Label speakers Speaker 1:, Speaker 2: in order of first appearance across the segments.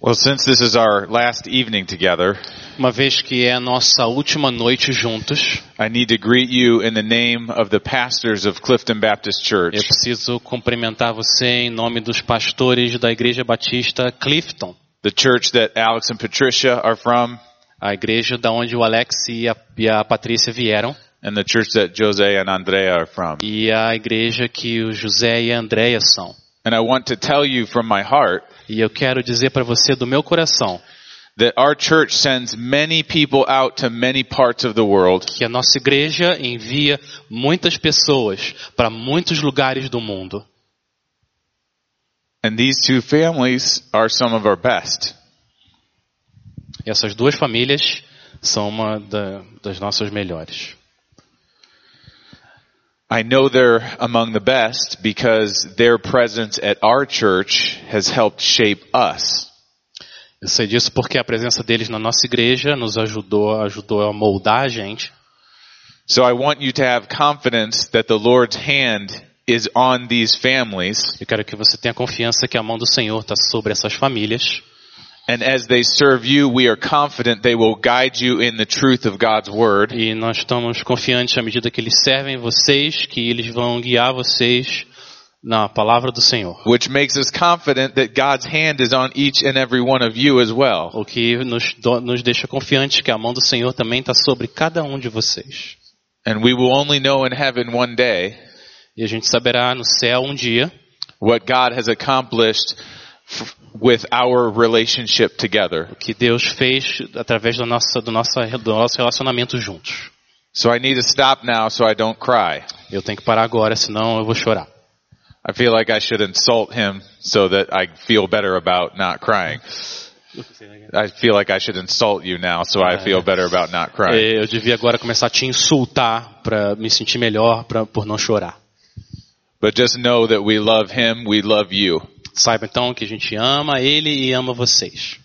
Speaker 1: Well, since this is our last evening together,
Speaker 2: Uma vez que é a nossa última noite juntos,
Speaker 1: I need to greet you in the name of the pastors of Clifton Baptist Church.
Speaker 2: eu preciso cumprimentar você em nome dos pastores da Igreja Batista Clifton,
Speaker 1: the church that Alex and Patricia are from,
Speaker 2: a igreja da onde o Alex e a, e a Patrícia vieram,
Speaker 1: and the church that Jose and Andrea are from.
Speaker 2: e a igreja que o José e a Andréia são.
Speaker 1: And I want to tell you from my heart
Speaker 2: E eu quero dizer para você do meu coração
Speaker 1: that our church sends many people out to many parts of the world
Speaker 2: que a nossa igreja envia muitas pessoas para muitos lugares do mundo.
Speaker 1: and these two families are some of our best.
Speaker 2: E essas duas famílias são uma da- das nossas melhores.
Speaker 1: I know they're among the best because their presence at our church has helped shape us.
Speaker 2: Eu sei disso porque a presença deles na nossa igreja nos ajudou, ajudou a moldar a gente.
Speaker 1: So I want you to have confidence that the Lord's hand is on these families.
Speaker 2: Eu quero que você tenha confiança que a mão do Senhor está sobre essas famílias.
Speaker 1: And as they serve you, we are confident they will guide you in the truth of God's word.
Speaker 2: E nós estamos confiantes à medida que eles servem vocês, que eles vão guiar vocês na palavra do Senhor.
Speaker 1: Which makes us confident that God's hand is on each and every one of you as well.
Speaker 2: O que nos, nos deixa confiantes que a mão do Senhor também está sobre cada um de vocês.
Speaker 1: And we will only know in heaven one day
Speaker 2: E a gente saberá no céu um dia
Speaker 1: what God has accomplished with our relationship together.
Speaker 2: o que Deus fez através da nossa, do, nosso, do nosso relacionamento juntos.
Speaker 1: So I need to stop now so I don't cry.
Speaker 2: Eu tenho que parar agora, senão eu vou chorar.
Speaker 1: I feel like I should insult him so that I feel better about not crying. I feel like I should insult you now so I feel better about not crying.
Speaker 2: É, Eu devia agora começar a te insultar para me sentir melhor pra, por não chorar.
Speaker 1: But just know that we love him, we love you.
Speaker 2: Saiba então que a gente ama ele e ama vocês.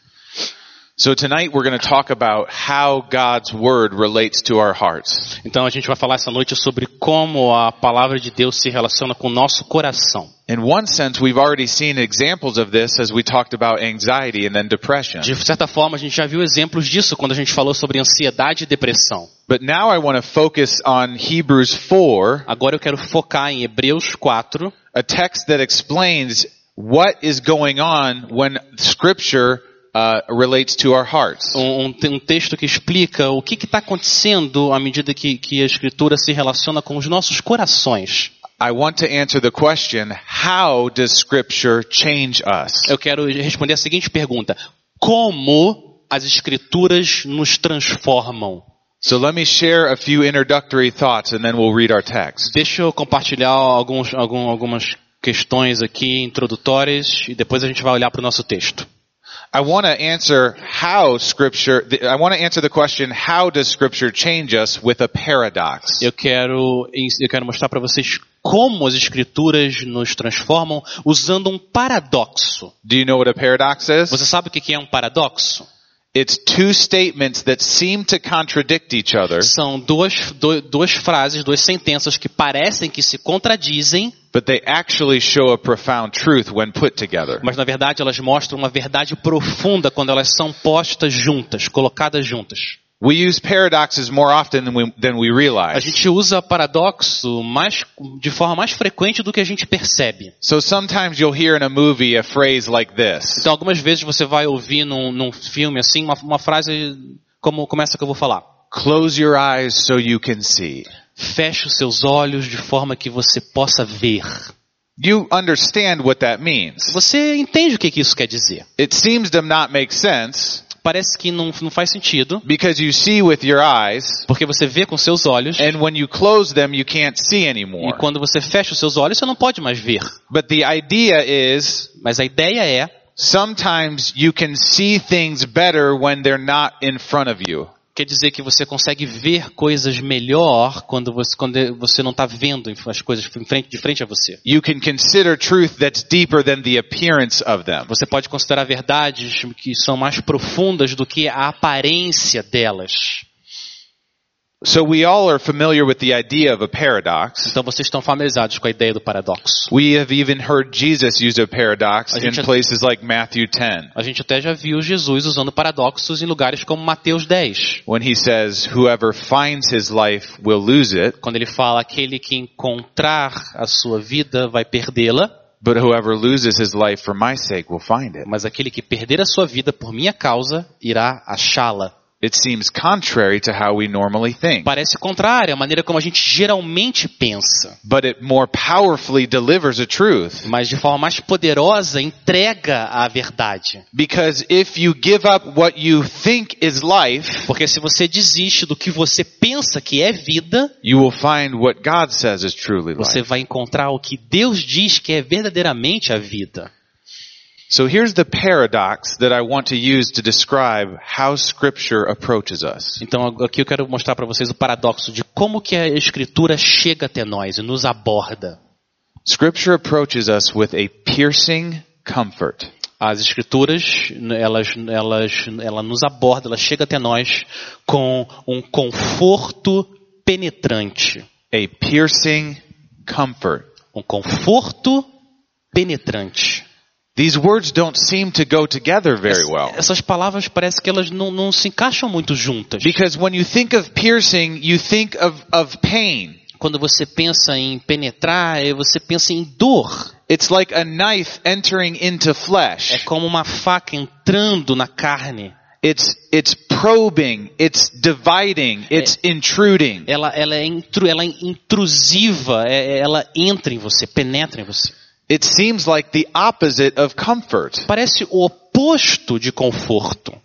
Speaker 1: So tonight we're going to talk about how God's word relates to our hearts.
Speaker 2: Então a gente vai falar essa noite sobre como a palavra de Deus se relaciona com o nosso coração.
Speaker 1: In one sense, we've already seen examples of this as we talked about anxiety and then depression.
Speaker 2: De certa forma, a gente já viu exemplos disso quando a gente falou sobre ansiedade e depressão.
Speaker 1: But now I want to focus on Hebrews 4,
Speaker 2: Agora eu quero focar em Hebreus 4,
Speaker 1: a text that explains what is going on when scripture uh, relates to our hearts.
Speaker 2: um, um te- texto que explica o que está acontecendo à medida que, que a Escritura se relaciona com os nossos corações.
Speaker 1: I want to answer the question, how does scripture change us?
Speaker 2: Eu quero responder a seguinte pergunta: Como as Escrituras nos transformam?
Speaker 1: So let me share a few introductory thoughts and then we'll read our text.
Speaker 2: Deixa eu compartilhar alguns, algum- algumas questões aqui introdutórias e depois a gente vai olhar para o nosso texto.
Speaker 1: I want to answer how scripture, I want to answer the question, how does scripture change us with a paradox?
Speaker 2: Eu quero, eu quero mostrar para vocês como as Escrituras nos transformam usando um paradoxo.
Speaker 1: Do you know what a paradox is?
Speaker 2: Você sabe o que que é um paradoxo?
Speaker 1: It's two statements that seem to contradict each other,
Speaker 2: São duas, do- duas frases, duas sentenças que parecem que se contradizem,
Speaker 1: but they actually show a profound truth when put together.
Speaker 2: mas na verdade elas mostram uma verdade profunda quando elas são postas juntas, colocadas juntas.
Speaker 1: We use paradoxes more often than we, than we
Speaker 2: A
Speaker 1: realize.
Speaker 2: gente usa paradoxo mais, de forma mais frequente do que a gente percebe.
Speaker 1: So sometimes you'll hear in a movie a phrase like this.
Speaker 2: Então algumas vezes você vai ouvir num, num filme assim uma, uma frase como, essa que eu vou falar.
Speaker 1: Close your eyes so you can see.
Speaker 2: Feche os seus olhos de forma que você possa ver.
Speaker 1: You understand what that means.
Speaker 2: Você entende o que, que isso quer dizer?
Speaker 1: It seems to not make sense
Speaker 2: Parece que não, não faz sentido,
Speaker 1: because you see with your eyes
Speaker 2: porque você vê com seus olhos
Speaker 1: and when you close them you can't see
Speaker 2: e
Speaker 1: anymore.
Speaker 2: quando você fecha os seus olhos você não pode mais ver.
Speaker 1: But the idea is
Speaker 2: Mas a ideia é
Speaker 1: sometimes you can see things better when they're not in front of you.
Speaker 2: Quer dizer que você consegue ver coisas melhor quando você, quando você não está vendo as coisas em frente, de frente a você.
Speaker 1: You can consider truth that's deeper than the appearance of them.
Speaker 2: Você pode considerar verdades que são mais profundas do que a aparência delas.
Speaker 1: So we all are familiar with the idea of a paradox.
Speaker 2: Então vocês estão familiarizados com a ideia do paradoxo.
Speaker 1: We have even heard Jesus use a paradox
Speaker 2: A
Speaker 1: in places like Matthew 10
Speaker 2: A gente até já viu Jesus usando paradoxos em lugares como Mateus 10,
Speaker 1: when he says, whoever finds his life will lose it,
Speaker 2: quando ele fala aquele que encontrar a sua vida vai perdê-la,
Speaker 1: but whoever loses his life for my sake will find it.
Speaker 2: mas aquele que perder a sua vida por minha causa irá achá-la.
Speaker 1: It seems contrary to how we normally think,
Speaker 2: Parece contrário à maneira como a gente geralmente pensa,
Speaker 1: but it more powerfully delivers a truth.
Speaker 2: mas de forma mais poderosa entrega a verdade.
Speaker 1: Because if you give up what you think is life,
Speaker 2: Porque se você desiste do que você pensa que é vida,
Speaker 1: you will find what God says is truly
Speaker 2: você
Speaker 1: life.
Speaker 2: vai encontrar o que Deus diz que é verdadeiramente a vida.
Speaker 1: So here's the paradox that I want to use to describe how scripture approaches us.
Speaker 2: Então aqui eu quero mostrar para vocês o paradoxo de como que a escritura chega até nós e nos aborda.
Speaker 1: Scripture approaches us with a piercing comfort.
Speaker 2: As escrituras, elas, elas, ela nos aborda, ela chega até nós com um conforto penetrante.
Speaker 1: A piercing comfort.
Speaker 2: Um conforto penetrante.
Speaker 1: These words don't seem to go together very well.
Speaker 2: Essas palavras parece que elas não, não se encaixam muito juntas.
Speaker 1: Because when you think of piercing, you think of, of pain.
Speaker 2: Quando você pensa em penetrar, eh, você pensa em dor.
Speaker 1: It's like a knife entering into
Speaker 2: É
Speaker 1: flesh.
Speaker 2: como uma faca entrando na carne.
Speaker 1: It's, it's probing, it's dividing, it's intruding.
Speaker 2: Ela, ela, é, intru, ela é intrusiva, é- é- ela entra em você, penetra em você.
Speaker 1: It seems like the opposite of comfort.
Speaker 2: Parece o oposto de conforto.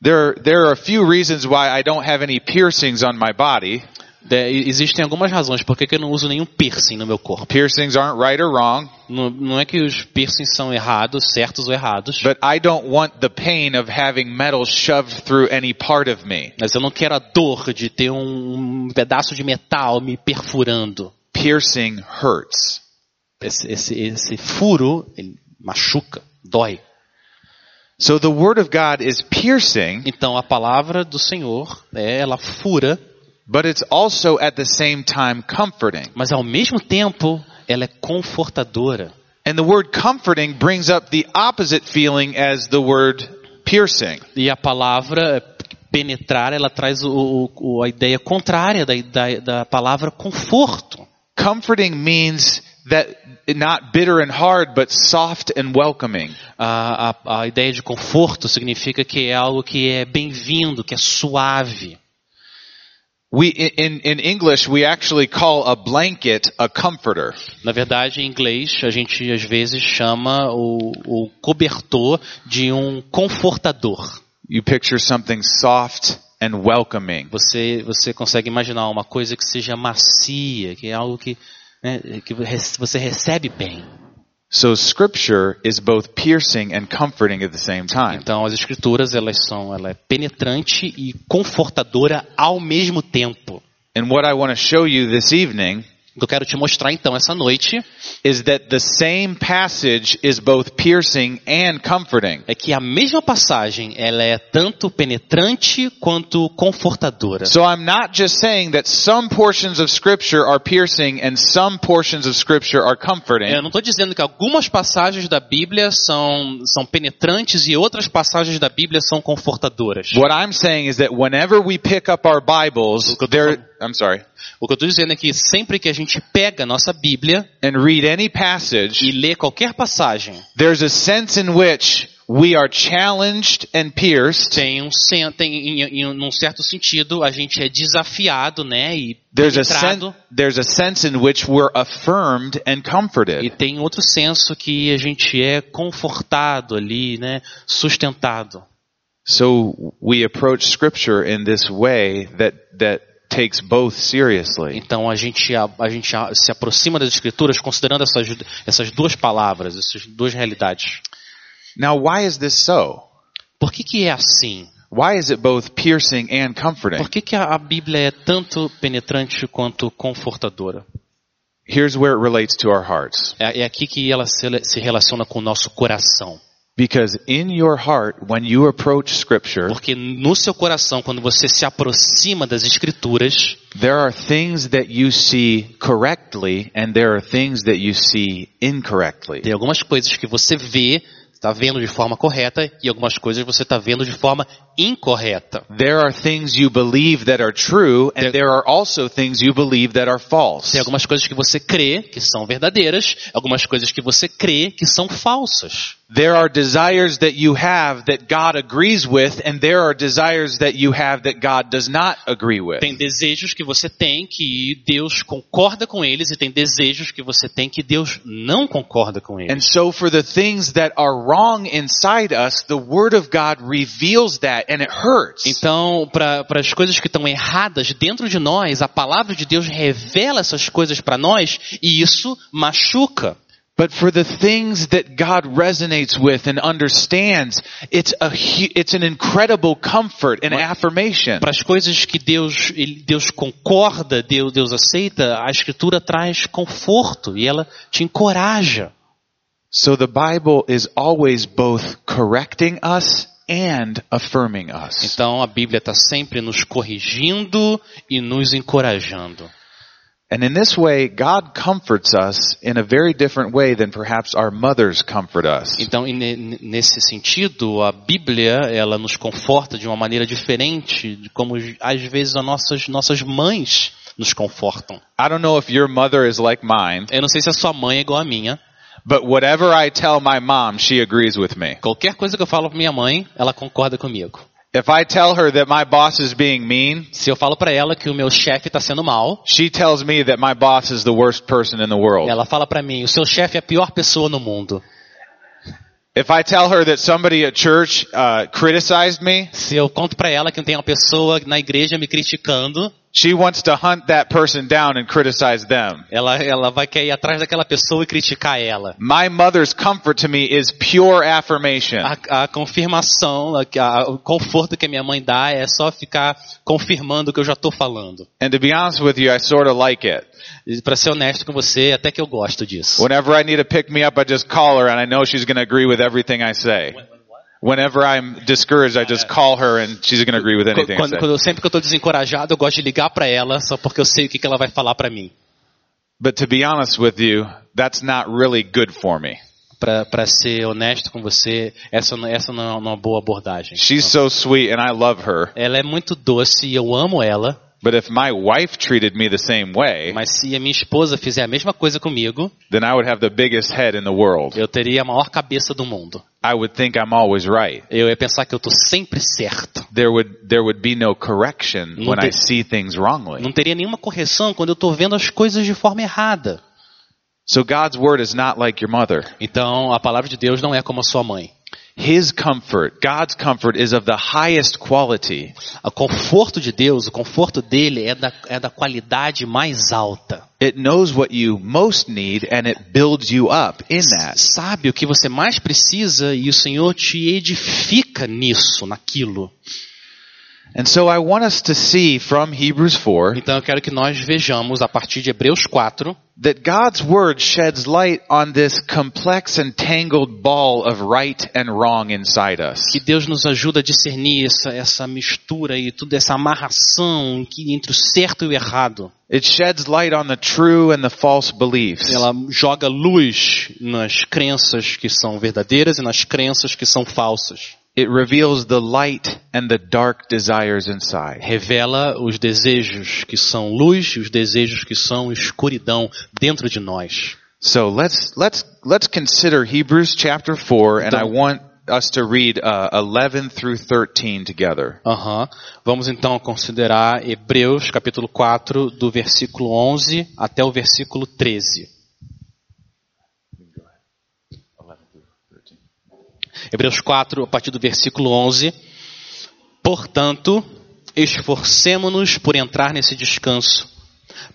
Speaker 1: There, there are a few reasons why I don't have any piercings on my body.
Speaker 2: De- existem algumas razões por que eu não uso nenhum piercing no meu corpo.
Speaker 1: Piercings aren't right or wrong,
Speaker 2: Não, não é que os piercings são errados, certos ou errados,
Speaker 1: but I don't want the pain of having metal shoved through any part of me.
Speaker 2: mas eu não quero a dor de ter um, um pedaço de metal me perfurando.
Speaker 1: Piercing hurts.
Speaker 2: Esse, esse, esse furo ele machuca, dói.
Speaker 1: So the word of God is piercing,
Speaker 2: Então a palavra do Senhor, é, ela fura,
Speaker 1: but it's also at the same time comforting.
Speaker 2: mas ao mesmo tempo ela é confortadora.
Speaker 1: And the word comforting brings up the opposite feeling as the word piercing.
Speaker 2: E a palavra penetrar, ela traz o, o- a ideia contrária da, da, da palavra conforto.
Speaker 1: Comforting means that not bitter and hard, but soft and welcoming.
Speaker 2: A, a, a ideia de conforto significa que é algo que é bem-vindo, que é suave.
Speaker 1: We, in, in English, we actually call a blanket a comforter.
Speaker 2: Na verdade, em inglês, a gente às vezes chama o, o cobertor de um confortador.
Speaker 1: You picture something soft and welcoming.
Speaker 2: Você, você consegue imaginar uma coisa que seja macia, que é algo que, né, que você recebe bem.
Speaker 1: So scripture is both piercing and comforting at the same time.
Speaker 2: Então, as escrituras, elas são, ela é penetrante e confortadora ao mesmo tempo.
Speaker 1: And what I want to show you this evening
Speaker 2: O que eu quero te mostrar então essa noite
Speaker 1: is that the same passage is both piercing and comforting.
Speaker 2: é que a mesma passagem, ela é tanto penetrante quanto confortadora.
Speaker 1: So I'm not just saying that some portions of scripture are piercing and some portions of scripture are comforting.
Speaker 2: Eu não estou dizendo que algumas passagens da Bíblia são, são penetrantes e outras passagens da Bíblia são confortadoras.
Speaker 1: What I'm saying is that whenever we pick up our Bibles, there, I'm sorry,
Speaker 2: O que eu estou dizendo é que sempre que a gente pega a nossa Bíblia
Speaker 1: and read any
Speaker 2: e
Speaker 1: passage,
Speaker 2: lê qualquer passagem,
Speaker 1: there's a sense in which we are challenged and pierced.
Speaker 2: tem um tem em, em num certo sentido a gente é desafiado, né, e
Speaker 1: There's a, sen- there's a sense in which we're affirmed and
Speaker 2: e
Speaker 1: comforted.
Speaker 2: tem outro senso que a gente é confortado ali, né, sustentado.
Speaker 1: So we approach scripture in this way that, that takes both seriously.
Speaker 2: Então a gente a, a gente a- se aproxima das escrituras considerando essas essas duas palavras, essas duas realidades.
Speaker 1: Now why is this so?
Speaker 2: Por que que é assim?
Speaker 1: Why is it both piercing and comforting?
Speaker 2: Por que que a, a Bíblia é tanto penetrante quanto confortadora?
Speaker 1: Here's where it relates to our hearts.
Speaker 2: É, é aqui que ela se, se relaciona com o nosso coração.
Speaker 1: Because in your heart, when you approach scripture,
Speaker 2: Porque no seu coração, quando você se aproxima das escrituras,
Speaker 1: there are things that you see correctly and there are things that you see incorrectly.
Speaker 2: tem algumas coisas que você vê, está vendo de forma correta, e algumas coisas você está vendo de forma incorreta.
Speaker 1: There are things you believe that are true and there are also things you believe that are false.
Speaker 2: Tem algumas coisas que você crê que são verdadeiras, algumas coisas que você crê que são falsas.
Speaker 1: There are desires that you have that God agrees with and there are desires that you have that God does not agree with.
Speaker 2: Tem desejos que você tem que Deus concorda com eles e tem desejos que você tem que Deus não concorda com
Speaker 1: And
Speaker 2: eles.
Speaker 1: so for the things that are wrong inside us, the Word of God reveals that and.
Speaker 2: Então, para as coisas que estão erradas dentro de nós, a palavra de Deus revela essas coisas para nós e isso machuca.
Speaker 1: But for the things that God resonates with and understands, it's a it's an incredible comfort and affirmation.
Speaker 2: Para as coisas que Deus, Deus concorda, Deus, Deus aceita, a Escritura traz conforto e ela te encoraja.
Speaker 1: So the Bible is always both correcting us and affirming us.
Speaker 2: Então a Bíblia está sempre nos corrigindo e nos encorajando.
Speaker 1: And in this way, God comforts us in a very different way than perhaps our mothers comfort us.
Speaker 2: Então, ne- nesse sentido, a Bíblia ela nos conforta de uma maneira diferente de como às vezes as nossas nossas mães nos confortam.
Speaker 1: I don't know if your mother is like mine,
Speaker 2: Eu não sei se a sua mãe é igual a minha.
Speaker 1: But whatever I tell my mom, she agrees with me.
Speaker 2: Qualquer coisa que eu falo para minha mãe, ela concorda comigo.
Speaker 1: If I tell her that my boss is being mean,
Speaker 2: Se eu falo para ela que o meu chefe está sendo mal,
Speaker 1: she tells me that my boss is the worst person in the world.
Speaker 2: ela fala para mim: o seu chefe é a pior pessoa no mundo.
Speaker 1: If I tell her that somebody at church uh, criticized me,
Speaker 2: Se eu conto para ela que tem uma pessoa na igreja me criticando,
Speaker 1: she wants to hunt that person down and criticize them.
Speaker 2: ela ela vai querer ir atrás daquela pessoa e criticar ela.
Speaker 1: My mother's comfort to me is pure affirmation.
Speaker 2: A, a confirmação, a- a- o conforto que a minha mãe dá é só ficar confirmando o que eu já estou falando.
Speaker 1: And to be honest with you, I sort of like it.
Speaker 2: Para ser honesto com você, até que eu gosto disso.
Speaker 1: Whenever I need to pick me up, I just call her and I know she's going to agree with everything I say. Whenever I'm discouraged, I just call her and she's going to agree with anything
Speaker 2: Quando, quando sempre que eu estou desencorajado, eu gosto de ligar para ela só porque eu sei o que, que ela vai falar para mim.
Speaker 1: But to be honest with you, that's not really good for me.
Speaker 2: Para ser honesto com você, essa, não- essa não é uma boa abordagem.
Speaker 1: She's so sweet and I love her.
Speaker 2: Ela é muito doce e eu amo ela,
Speaker 1: But if my wife treated me the same way,
Speaker 2: mas se a minha esposa fizer a mesma coisa comigo,
Speaker 1: then I would have the biggest head in the world.
Speaker 2: eu teria a maior cabeça do mundo.
Speaker 1: I would think I'm always right.
Speaker 2: Eu ia pensar que eu estou sempre certo.
Speaker 1: There would, there would be no correction
Speaker 2: Não
Speaker 1: when I see things wrongly.
Speaker 2: Não teria nenhuma correção quando eu estou vendo as coisas de forma errada.
Speaker 1: So God's word is not like your mother.
Speaker 2: Então, a palavra de Deus não é como a sua mãe.
Speaker 1: His comfort, God's comfort is of the highest quality.
Speaker 2: O conforto de Deus, o conforto dele é da, é da qualidade mais alta.
Speaker 1: It knows what you most need and it builds you up in that.
Speaker 2: Sabe o que você mais precisa e o Senhor te edifica nisso, naquilo.
Speaker 1: And so I want us to see from Hebrews 4
Speaker 2: Então eu quero que nós vejamos a partir de Hebreus 4
Speaker 1: that God's word sheds light on this complex and tangled ball of right and wrong inside us.
Speaker 2: que Deus nos ajuda a discernir essa, essa mistura e toda essa amarração entre o certo e o errado.
Speaker 1: It sheds light on the true and the false beliefs.
Speaker 2: Ela joga luz nas crenças que são verdadeiras e nas crenças que são falsas.
Speaker 1: It reveals the light and the dark desires inside.
Speaker 2: Revela os desejos que são luz e os desejos que são escuridão dentro de nós.
Speaker 1: So let's let's let's consider Hebrews chapter 4 and I want us to read uh, 11 through 13 together.
Speaker 2: Aham. Vamos então considerar Hebreus capítulo 4, do versículo 11 até o versículo 13. Hebreus 4, a partir do versículo 11. Portanto, esforcemo-nos por entrar nesse descanso,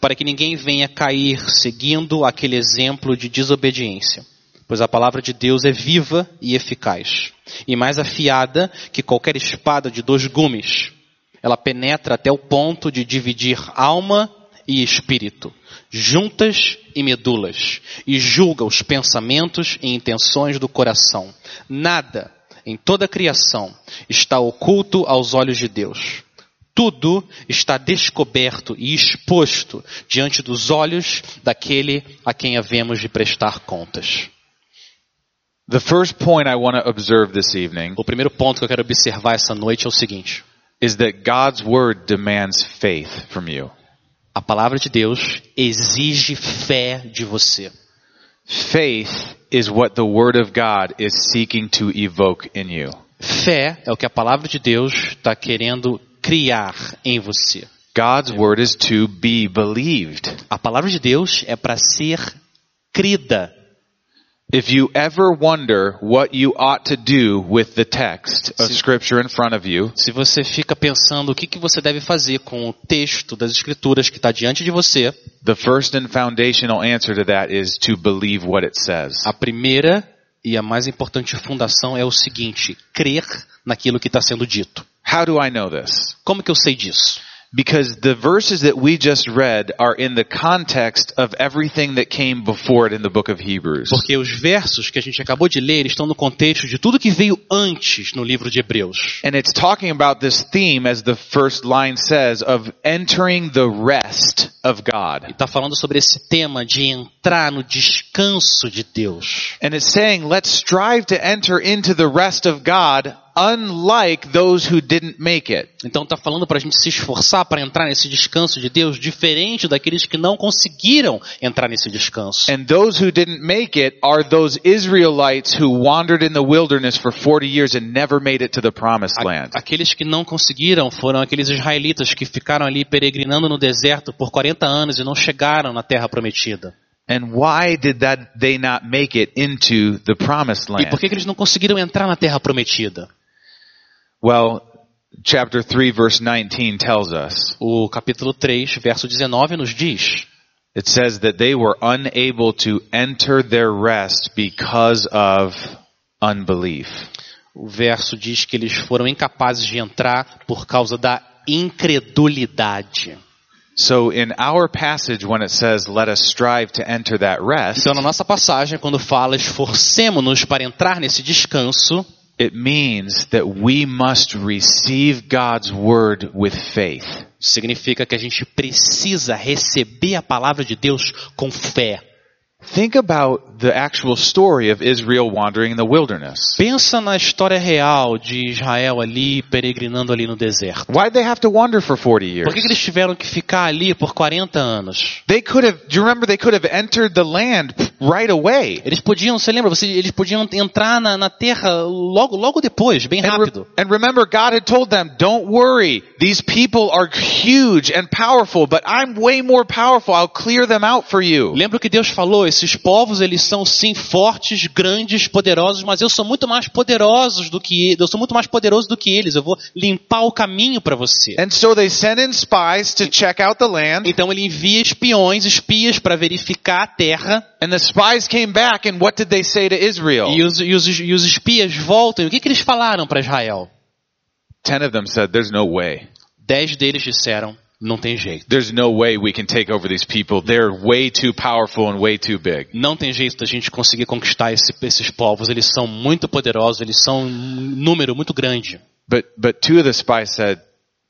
Speaker 2: para que ninguém venha cair seguindo aquele exemplo de desobediência. Pois a palavra de Deus é viva e eficaz, e mais afiada que qualquer espada de dois gumes. Ela penetra até o ponto de dividir alma e espírito, juntas e medulas, e julga os pensamentos e intenções do coração. Nada em toda a criação está oculto aos olhos de Deus. Tudo está descoberto e exposto diante dos olhos daquele a quem havemos de prestar contas.
Speaker 1: The first point I want to observe this evening
Speaker 2: O primeiro ponto que eu quero observar essa noite é o seguinte:
Speaker 1: is that God's word demands faith from you.
Speaker 2: A palavra de Deus exige fé de você.
Speaker 1: Faith is what the word of God is seeking to evoke in you.
Speaker 2: Fé é o que a palavra de Deus está querendo criar em você.
Speaker 1: God's word is to be believed.
Speaker 2: A palavra de Deus é para ser crida.
Speaker 1: If you ever wonder what you ought to do with the text of scripture in front of you,
Speaker 2: Se você fica pensando o que, que você deve fazer com o texto das escrituras que está diante de você,
Speaker 1: the first and foundational answer to that is to believe what it says.
Speaker 2: a primeira e a mais importante fundação é o seguinte: crer naquilo que está sendo dito.
Speaker 1: How do I know this?
Speaker 2: Como que eu sei disso?
Speaker 1: Because the verses that we just read are in the context of everything that came before it in the book of Hebrews.
Speaker 2: Porque os versos que a gente acabou de ler estão no contexto de tudo que veio antes no livro de Hebreus.
Speaker 1: And it's talking about this theme, as the first line says, of entering the rest of God.
Speaker 2: Está falando sobre esse tema de entrar no descanso de Deus.
Speaker 1: And it's saying, let's strive to enter into the rest of God, unlike those who didn't make it.
Speaker 2: Então está falando para a gente se esforçar para entrar nesse descanso de Deus, diferente daqueles que não conseguiram entrar nesse descanso.
Speaker 1: And those who didn't make it are those Israelites who wandered in the wilderness for 40 years and never made it to the promised land.
Speaker 2: Aqueles que não conseguiram foram aqueles israelitas que ficaram ali peregrinando no deserto por 40 anos e não chegaram na terra prometida.
Speaker 1: And why did that they not make it into the promised
Speaker 2: E
Speaker 1: land?
Speaker 2: por que, que eles não conseguiram entrar na terra prometida?
Speaker 1: Well, chapter 3 verse 19 tells us.
Speaker 2: O capítulo 3, verso 19 nos diz:
Speaker 1: It says that they were unable to enter their rest because of unbelief.
Speaker 2: O verso diz que eles foram incapazes de entrar por causa da incredulidade.
Speaker 1: So in our passage when it says let us strive to enter that rest,
Speaker 2: Então, na nossa passagem, quando fala esforcemos-nos para entrar nesse descanso,
Speaker 1: it means that we must receive God's word with faith.
Speaker 2: significa que a gente precisa receber a palavra de Deus com fé.
Speaker 1: Think about the actual story of Israel wandering in the wilderness.
Speaker 2: Pensa na história real de Israel ali peregrinando ali no deserto.
Speaker 1: Why'd they have to wander for 40 years?
Speaker 2: Por que, que eles tiveram que ficar ali por 40 anos?
Speaker 1: They could have, do you remember they could have entered the land right away?
Speaker 2: Eles podiam, você lembra? Você, eles podiam entrar na, na terra logo, logo depois, bem
Speaker 1: And, re-
Speaker 2: rápido.
Speaker 1: and remember, God had told them, don't worry. These people are huge and powerful, but I'm way more powerful. I'll clear them out for you.
Speaker 2: Lembra que Deus falou? Esses povos, eles são sim fortes, grandes, poderosos, mas eu sou muito mais poderosos do que. Eu sou muito mais poderoso do que eles. Eu vou limpar o caminho para você.
Speaker 1: And so they sent in spies to check out the land.
Speaker 2: Então ele envia espiões, espias para verificar a terra.
Speaker 1: Back?
Speaker 2: E os, e os, e os espias voltam. E o que, que eles falaram para Israel?
Speaker 1: Ten of them said, there's no way.
Speaker 2: Dez deles disseram: não tem jeito.
Speaker 1: There's no way we can take over these people. They're way too powerful and way too big.
Speaker 2: Não tem jeito da gente conseguir conquistar esse- esses povos. Eles são muito poderosos, eles são um número muito grande.
Speaker 1: But, but two of the spies said,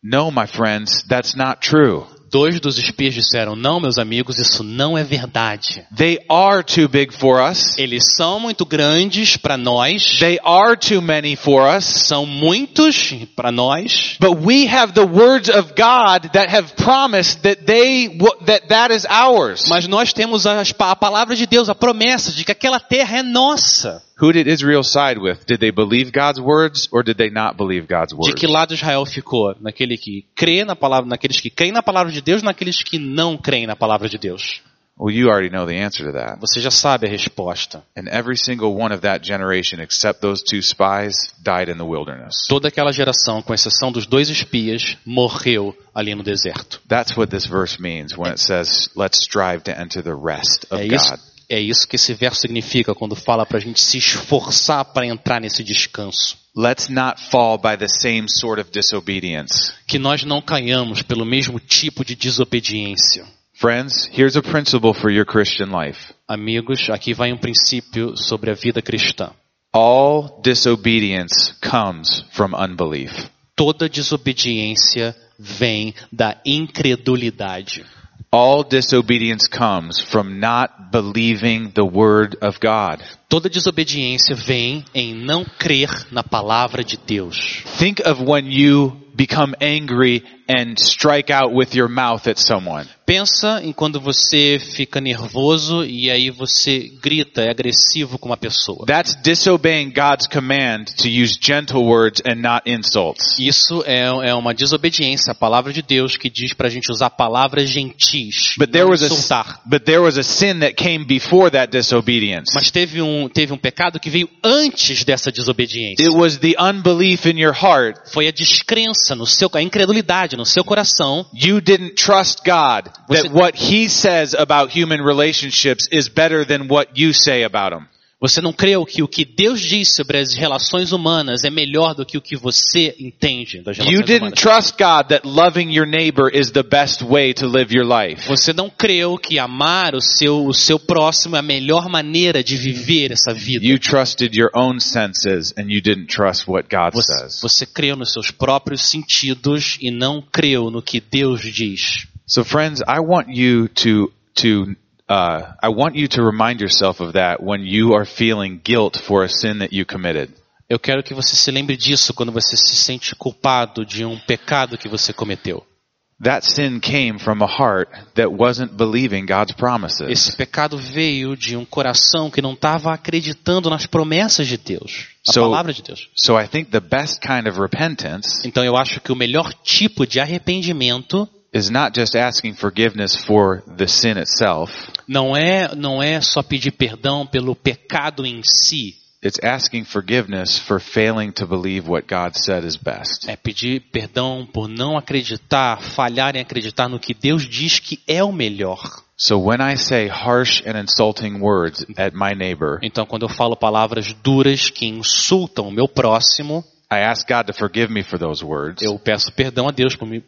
Speaker 1: no, my friends, that's not true.
Speaker 2: Dois dos espias disseram: Não, meus amigos, isso não é verdade.
Speaker 1: They are too big for us.
Speaker 2: Eles são muito grandes para nós,
Speaker 1: They are too many for us.
Speaker 2: são muitos para nós,
Speaker 1: But we have the words of God that have promised that they, that that is ours.
Speaker 2: mas nós temos pa- a palavra de Deus, a promessa de que aquela terra é nossa.
Speaker 1: Who did Israel side with? Did they believe God's words or did they not believe God's
Speaker 2: De
Speaker 1: words?
Speaker 2: que lado Israel ficou? Naquele que crê na palavra, naqueles que creem na palavra de Deus, naqueles que não creem na palavra de Deus.
Speaker 1: Well, you already know the answer to that.
Speaker 2: Você já sabe a resposta.
Speaker 1: And every single one of that generation, except those two spies, died in the wilderness.
Speaker 2: Toda aquela geração, com exceção dos dois espias, morreu ali no deserto.
Speaker 1: That's what this verse means when it says, let's strive to enter the rest of
Speaker 2: É isso,
Speaker 1: God.
Speaker 2: É isso que esse verso significa quando fala para a gente se esforçar para entrar nesse descanso.
Speaker 1: Let's not fall by the same sort of disobedience.
Speaker 2: Que nós não caiamos pelo mesmo tipo de desobediência.
Speaker 1: Friends, here's a principle for your Christian life.
Speaker 2: Amigos, aqui vai um princípio sobre a vida cristã.
Speaker 1: All disobedience comes from unbelief.
Speaker 2: Toda desobediência vem da incredulidade.
Speaker 1: All disobedience comes from not believing the word of God.
Speaker 2: Toda desobediência vem em não crer na palavra de Deus.
Speaker 1: Think of when you become angry and strike out with your mouth at someone.
Speaker 2: Pensa em quando você fica nervoso e aí você grita, é agressivo com uma pessoa.
Speaker 1: That's disobeying God's command to use gentle words and not insults.
Speaker 2: Isso é, é uma desobediência à palavra de Deus que diz pra gente usar palavras gentis,
Speaker 1: But there
Speaker 2: não
Speaker 1: was a
Speaker 2: insultar.
Speaker 1: but there was a sin that came before that disobedience.
Speaker 2: Mas teve um, teve um pecado que veio antes dessa desobediência.
Speaker 1: It was the unbelief in your heart.
Speaker 2: Foi a descrença no seu, a incredulidade no seu coração.
Speaker 1: You didn't trust God that what he says about human relationships is better than what you say about them.
Speaker 2: Você não creu que o que Deus diz sobre as relações humanas é melhor do que o que você entende das
Speaker 1: You
Speaker 2: relações
Speaker 1: didn't
Speaker 2: humanas.
Speaker 1: trust God that loving your neighbor is the best way to live your life.
Speaker 2: Você não creu que amar o seu, o seu próximo é a melhor maneira de viver essa vida.
Speaker 1: You trusted your own senses and you didn't trust what God
Speaker 2: Você,
Speaker 1: says.
Speaker 2: você creu nos seus próprios sentidos e não creu no que Deus diz.
Speaker 1: So friends, I want you to to uh, I want you to remind yourself of that when you are feeling guilt for a sin that you committed.
Speaker 2: Eu quero que você se lembre disso quando você se sente culpado de um pecado que você cometeu.
Speaker 1: That sin came from a heart that wasn't believing God's promises.
Speaker 2: Esse pecado veio de um coração que não estava acreditando nas promessas de Deus, na
Speaker 1: So-
Speaker 2: palavra de Deus.
Speaker 1: So I think the best kind of repentance
Speaker 2: Então eu acho que o melhor tipo de arrependimento
Speaker 1: is not just asking forgiveness for the sin itself,
Speaker 2: não é não é só pedir perdão pelo pecado em si,
Speaker 1: it's asking forgiveness for failing to believe what God said is best.
Speaker 2: é pedir perdão por não acreditar, falhar em acreditar no que Deus diz que é o melhor.
Speaker 1: So when I say harsh and insulting words at my neighbor,
Speaker 2: Então quando eu falo palavras duras que insultam o meu próximo,
Speaker 1: I ask God to forgive me for those words,
Speaker 2: eu peço perdão a Deus para me,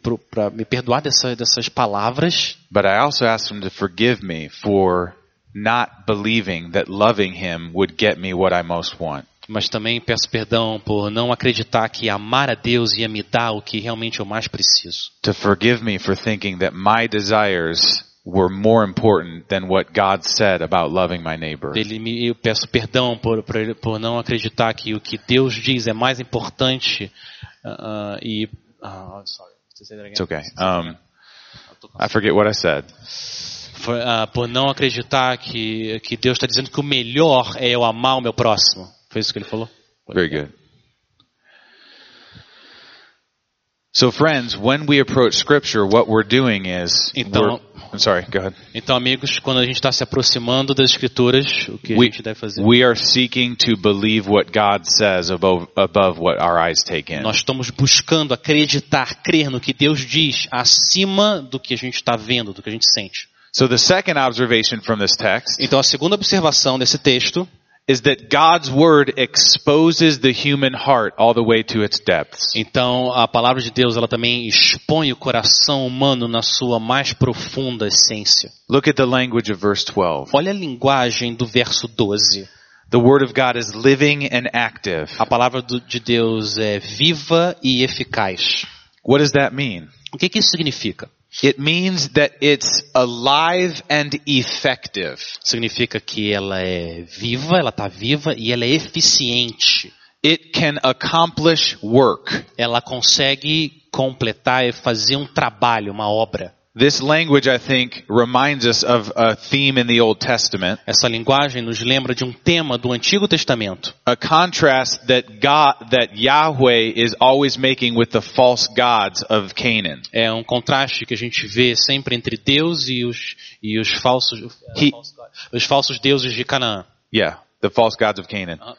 Speaker 2: me perdoar dessa, dessas palavras,
Speaker 1: but I also ask Him to forgive me for not believing that loving Him would get me what I most want.
Speaker 2: mas também peço perdão por não acreditar que amar a Deus ia me dar o que realmente eu mais preciso.
Speaker 1: To forgive me for thinking that my desires were more important than what God said about loving my neighbor.
Speaker 2: Ele me, eu peço perdão por, por, por não acreditar que o que Deus diz é mais importante ah, e ah, sorry.
Speaker 1: It's okay. Um, I forget what I said.
Speaker 2: Foi, ah, por não acreditar que, que Deus está dizendo que o melhor é eu amar o meu próximo. Foi isso que ele falou?
Speaker 1: Very good. So friends, when we approach scripture, what we're doing is,
Speaker 2: Então-
Speaker 1: I'm sorry, go ahead.
Speaker 2: Então, amigos, quando a gente está se aproximando das Escrituras, o que a
Speaker 1: We,
Speaker 2: gente deve fazer?
Speaker 1: we are seeking to believe what God says above, above what our eyes take in.
Speaker 2: Nós estamos buscando acreditar, crer no que Deus diz acima do que a gente está vendo, do que a gente sente.
Speaker 1: So the second observation from this text
Speaker 2: Então, a segunda observação desse texto
Speaker 1: is that God's word exposes the human heart all the way to its depths.
Speaker 2: Então, a palavra de Deus, ela também expõe o coração humano na sua mais profunda essência.
Speaker 1: Look at the language of verse 12.
Speaker 2: Olha a linguagem do verso 12.
Speaker 1: The word of God is living and active.
Speaker 2: A palavra de Deus é viva e eficaz.
Speaker 1: What does that mean?
Speaker 2: O que, que isso significa?
Speaker 1: It means that it's alive and effective.
Speaker 2: Significa que ela é viva, ela está viva e ela é eficiente.
Speaker 1: It can accomplish work.
Speaker 2: Ela consegue completar e fazer um trabalho, uma obra.
Speaker 1: This language, I think, reminds us of a theme in the Old Testament,
Speaker 2: Essa linguagem nos lembra de um tema do Antigo Testamento.
Speaker 1: a contrast that God, that Yahweh is always making with the false gods of Canaan.
Speaker 2: É um contraste que a gente vê sempre entre Deus e os, e os falsos,
Speaker 1: He-
Speaker 2: os falsos deuses de Canaã.
Speaker 1: Yeah, the false gods of Canaan.
Speaker 2: Uh-huh.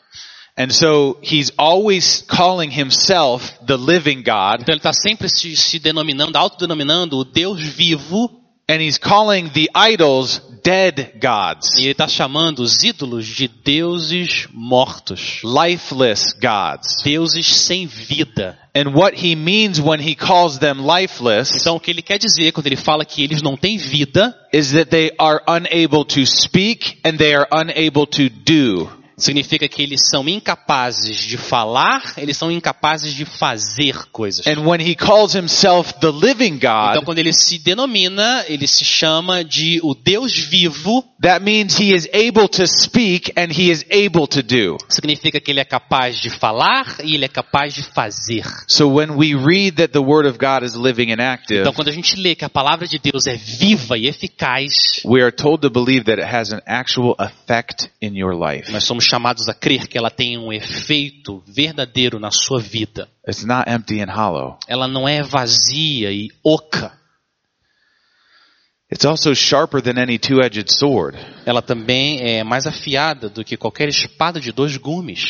Speaker 1: And so he's always calling himself the living God,
Speaker 2: Então ele está sempre se, se denominando, autodenominando o Deus vivo,
Speaker 1: and he's calling the idols dead gods,
Speaker 2: E ele está chamando os ídolos de deuses mortos,
Speaker 1: lifeless gods.
Speaker 2: deuses sem vida.
Speaker 1: And what he means when he calls them lifeless
Speaker 2: Então, o que ele quer dizer quando ele fala que eles não têm vida,
Speaker 1: is that they are unable to speak and they are unable to do.
Speaker 2: Significa que eles são incapazes de falar, eles são incapazes de fazer coisas.
Speaker 1: And when he calls himself the living
Speaker 2: Então,
Speaker 1: God,
Speaker 2: quando ele se denomina, ele se chama de o Deus vivo,
Speaker 1: that means he is able to speak and he is able to do.
Speaker 2: significa que ele é capaz de falar e ele é capaz de fazer.
Speaker 1: So when we read that the word of God is living and active,
Speaker 2: Então, quando a gente lê que a palavra de Deus é viva e eficaz,
Speaker 1: we are told to believe that it has an actual effect in your life.
Speaker 2: nós somos chamados a crer que ela tem um efeito verdadeiro na sua vida.
Speaker 1: It's not empty and hollow.
Speaker 2: Ela não é vazia e oca.
Speaker 1: It's also sharper than any two-edged sword.
Speaker 2: Ela também é mais afiada do que qualquer espada de dois gumes.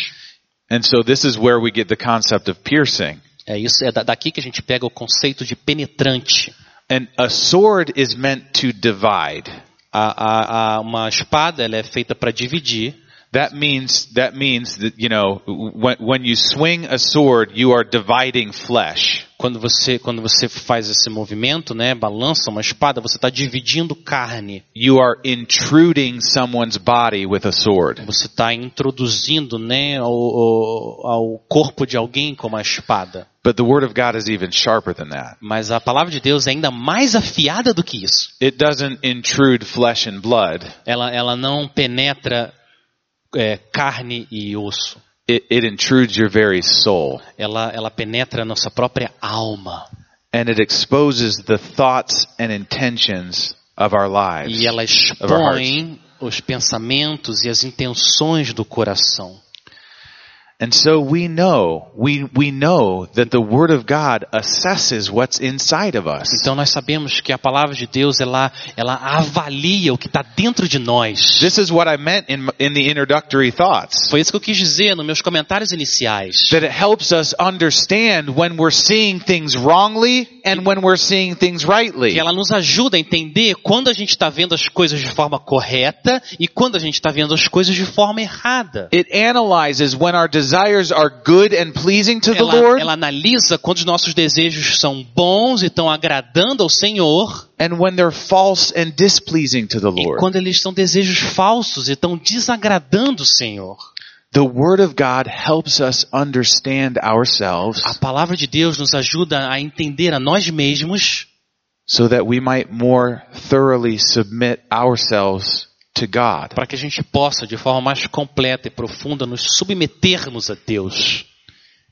Speaker 1: And so this is where we get the concept of piercing.
Speaker 2: É isso, é da- daqui que a gente pega o conceito de penetrante.
Speaker 1: And a sword is meant to divide.
Speaker 2: A, a, a, uma espada ela é feita para dividir.
Speaker 1: That means that means that you know when when you swing a sword, you are dividing flesh.
Speaker 2: Quando você, quando você faz esse movimento, né, balança uma espada, você está dividindo carne.
Speaker 1: You are intruding someone's body with a sword.
Speaker 2: Você está introduzindo né, ao, ao, corpo de alguém com uma espada.
Speaker 1: But the word of God is even sharper than that.
Speaker 2: Mas a palavra de Deus é ainda mais afiada do que isso.
Speaker 1: It doesn't intrude flesh and blood.
Speaker 2: Ela, ela não penetra é, carne e osso.
Speaker 1: It, it intrudes your very soul.
Speaker 2: Ela, ela penetra a nossa própria alma.
Speaker 1: And it exposes the thoughts and intentions of our lives.
Speaker 2: E ela expõe os pensamentos e as intenções do coração.
Speaker 1: And so we know, we, we know that the Word of God assesses what's inside of us.
Speaker 2: Então nós sabemos que a palavra de Deus ela, ela avalia o que está dentro de nós.
Speaker 1: This is what I meant in, in the introductory thoughts.
Speaker 2: Foi isso que eu quis dizer nos meus comentários iniciais.
Speaker 1: That it helps us understand when we're seeing things wrongly and when we're seeing things rightly.
Speaker 2: Que ela nos ajuda a entender quando a gente está vendo as coisas de forma correta e quando a gente está vendo as coisas de forma errada.
Speaker 1: It analyzes when our desires are good and pleasing to the
Speaker 2: Ela,
Speaker 1: Lord
Speaker 2: ela analisa quando os nossos desejos são bons e estão agradando ao Senhor
Speaker 1: and when they're false and displeasing to the
Speaker 2: e
Speaker 1: Lord.
Speaker 2: quando eles são desejos falsos e estão desagradando o Senhor.
Speaker 1: The Word of God helps us understand ourselves
Speaker 2: A palavra de Deus nos ajuda a entender a nós mesmos
Speaker 1: so that we might more thoroughly submit ourselves to God.
Speaker 2: para que a gente possa, de forma mais completa e profunda, nos submetermos a Deus.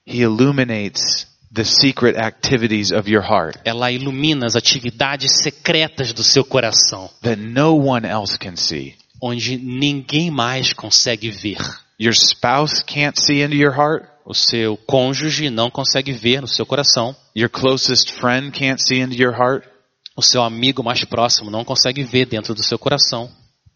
Speaker 1: He illuminates the secret activities of your heart
Speaker 2: Ela ilumina as atividades secretas do seu coração,
Speaker 1: that no one else can see.
Speaker 2: onde ninguém mais consegue ver.
Speaker 1: Your spouse can't see into your heart.
Speaker 2: O seu cônjuge não consegue ver no seu coração.
Speaker 1: Your closest friend can't see into your heart.
Speaker 2: O seu amigo mais próximo não consegue ver dentro do seu coração.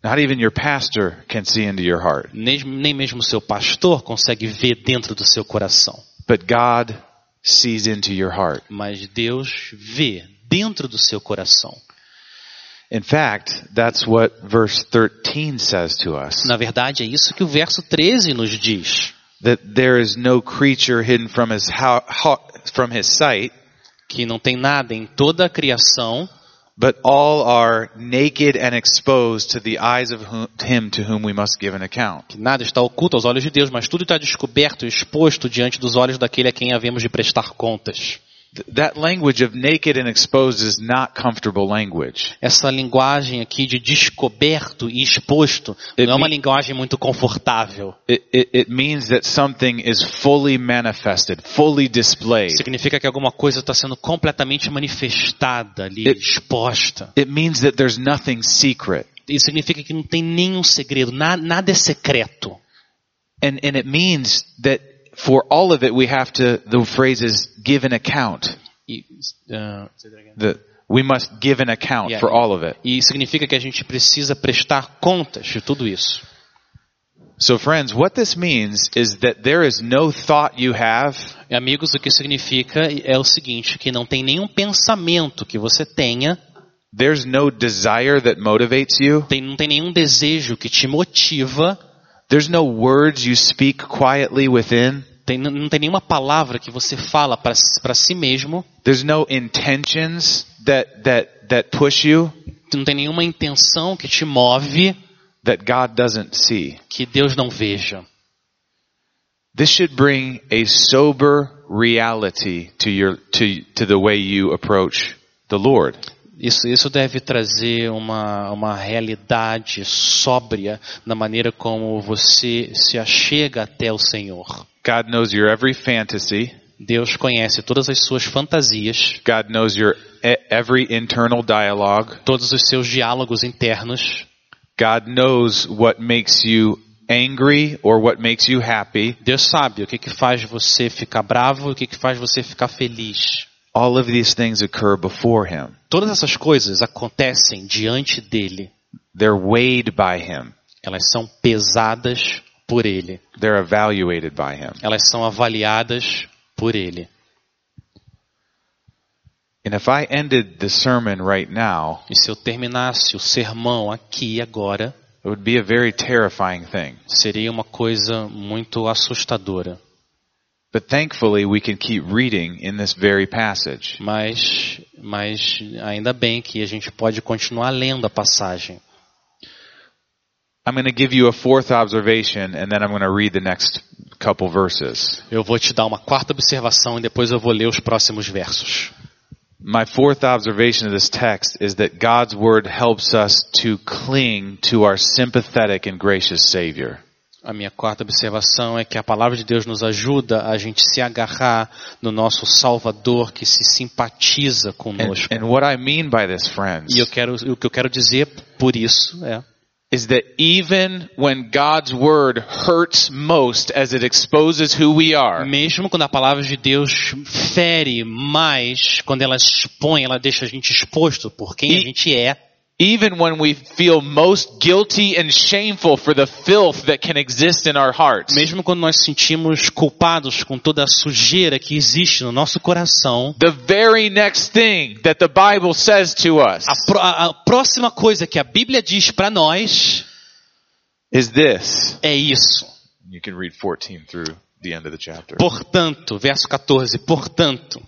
Speaker 1: Not even your pastor can see into your heart.
Speaker 2: Nem, nem mesmo seu pastor consegue ver dentro do seu coração.
Speaker 1: But God sees into your heart.
Speaker 2: Mas Deus vê dentro do seu coração.
Speaker 1: In fact, that's what verse 13 says to us.
Speaker 2: Na verdade, é isso que o verso 13 nos diz.
Speaker 1: That there is no creature hidden from his, from his sight,
Speaker 2: Que não tem nada em toda a criação,
Speaker 1: but all are naked and exposed to the eyes of him to whom we must give an account.
Speaker 2: que nada está oculto aos olhos de Deus, mas tudo está descoberto e exposto diante dos olhos daquele a quem havemos de prestar contas.
Speaker 1: Th- That language of naked and exposed is not comfortable language.
Speaker 2: Essa linguagem aqui de descoberto e exposto não é uma linguagem muito confortável.
Speaker 1: It, it, it means that something is fully manifested, fully displayed.
Speaker 2: Significa que alguma coisa está sendo completamente manifestada ali,
Speaker 1: It-
Speaker 2: exposta.
Speaker 1: It means that there's nothing secret.
Speaker 2: Isso significa que não tem nenhum segredo, na- nada é secreto.
Speaker 1: And, and it means that for all of it, we have to, the phrase is give an account.
Speaker 2: E, ah,
Speaker 1: The, we must give an account
Speaker 2: Yeah.
Speaker 1: for all of it.
Speaker 2: e significa que a gente precisa prestar contas de tudo isso.
Speaker 1: So friends, what this means is that there is no thought you have
Speaker 2: Amigos, o que significa é o seguinte, que não tem nenhum pensamento que você tenha
Speaker 1: there's no desire that motivates you.
Speaker 2: Tem, não tem nenhum desejo que te motiva.
Speaker 1: There's no words you speak quietly within.
Speaker 2: Tem, não tem nenhuma palavra que você fala para si mesmo.
Speaker 1: There's no intentions that, that, that push you
Speaker 2: Não tem nenhuma intenção que te move
Speaker 1: that God doesn't see.
Speaker 2: que Deus não veja.
Speaker 1: This should bring a sober reality to your, to, to the way you approach the Lord.
Speaker 2: Isso, isso deve trazer uma, uma realidade sóbria na maneira como você se achega até o Senhor.
Speaker 1: God knows your every fantasy.
Speaker 2: Deus conhece todas as suas fantasias,
Speaker 1: God knows your every internal dialogue.
Speaker 2: todos os seus diálogos internos.
Speaker 1: God knows what makes you angry or what makes you happy.
Speaker 2: Deus sabe o que, que faz você ficar bravo o que, que faz você ficar feliz.
Speaker 1: All of these things occur before Him.
Speaker 2: Todas essas coisas acontecem diante dele.
Speaker 1: They're weighed by Him.
Speaker 2: Elas são pesadas por ele.
Speaker 1: They're evaluated by Him.
Speaker 2: Elas são avaliadas por ele.
Speaker 1: And if I ended the sermon right now,
Speaker 2: E se eu terminasse o sermão aqui agora,
Speaker 1: it would be a very terrifying thing.
Speaker 2: seria uma coisa muito assustadora.
Speaker 1: But thankfully, we can keep reading in this very passage.
Speaker 2: Mas, mas ainda bem que a gente pode continuar lendo a passagem.
Speaker 1: I'm going to give you a fourth observation, and then I'm going to read the next couple verses.
Speaker 2: Eu vou te dar uma quarta observação e depois eu vou ler os próximos versos.
Speaker 1: My fourth observation of this text is that God's Word helps us to cling to our sympathetic and gracious Savior.
Speaker 2: A minha quarta observação é que a palavra de Deus nos ajuda a gente se agarrar no nosso Salvador que se simpatiza
Speaker 1: And,
Speaker 2: conosco.
Speaker 1: and what I mean by this, friends,
Speaker 2: E eu quero, o que eu quero dizer por isso é
Speaker 1: is that even when God's Word hurts most as it exposes who we are,
Speaker 2: mesmo quando a palavra de Deus fere mais, quando ela expõe, ela deixa a gente exposto por quem a
Speaker 1: E-
Speaker 2: gente é,
Speaker 1: even when we feel most guilty and shameful for the filth that can exist in our hearts,
Speaker 2: mesmo quando nós sentimos culpados com toda a sujeira que existe no nosso coração,
Speaker 1: the very next thing that the Bible says to us
Speaker 2: a, a- a próxima coisa que a Bíblia diz para nós
Speaker 1: is this.
Speaker 2: é isso.
Speaker 1: You can read 14 through the end of the chapter.
Speaker 2: Portanto, verso 14, portanto,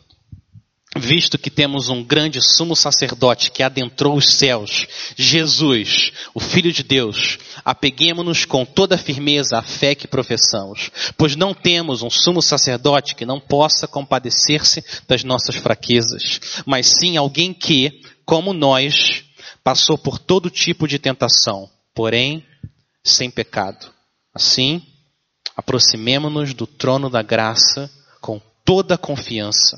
Speaker 2: visto que temos um grande sumo sacerdote que adentrou os céus, Jesus, o Filho de Deus, apeguemo-nos com toda firmeza à fé que professamos, pois não temos um sumo sacerdote que não possa compadecer-se das nossas fraquezas, mas sim alguém que, como nós, passou por todo tipo de tentação, porém sem pecado. Assim, aproximemo-nos do trono da graça com toda a confiança,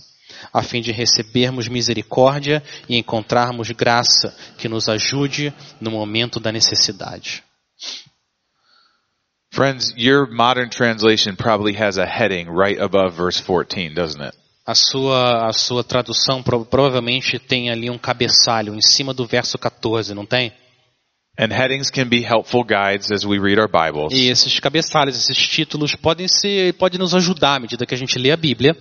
Speaker 2: a fim de recebermos misericórdia e encontrarmos graça que nos ajude no momento da necessidade.
Speaker 1: Friends, your modern translation probably has a heading right above verse 14, doesn't it?
Speaker 2: A sua, a sua tradução pro- provavelmente tem ali um cabeçalho em cima do verso 14, não tem?
Speaker 1: And headings can be helpful guides as we read our Bibles.
Speaker 2: E esses cabeçalhos, esses títulos podem ser, podem nos ajudar à medida que a gente lê a Bíblia.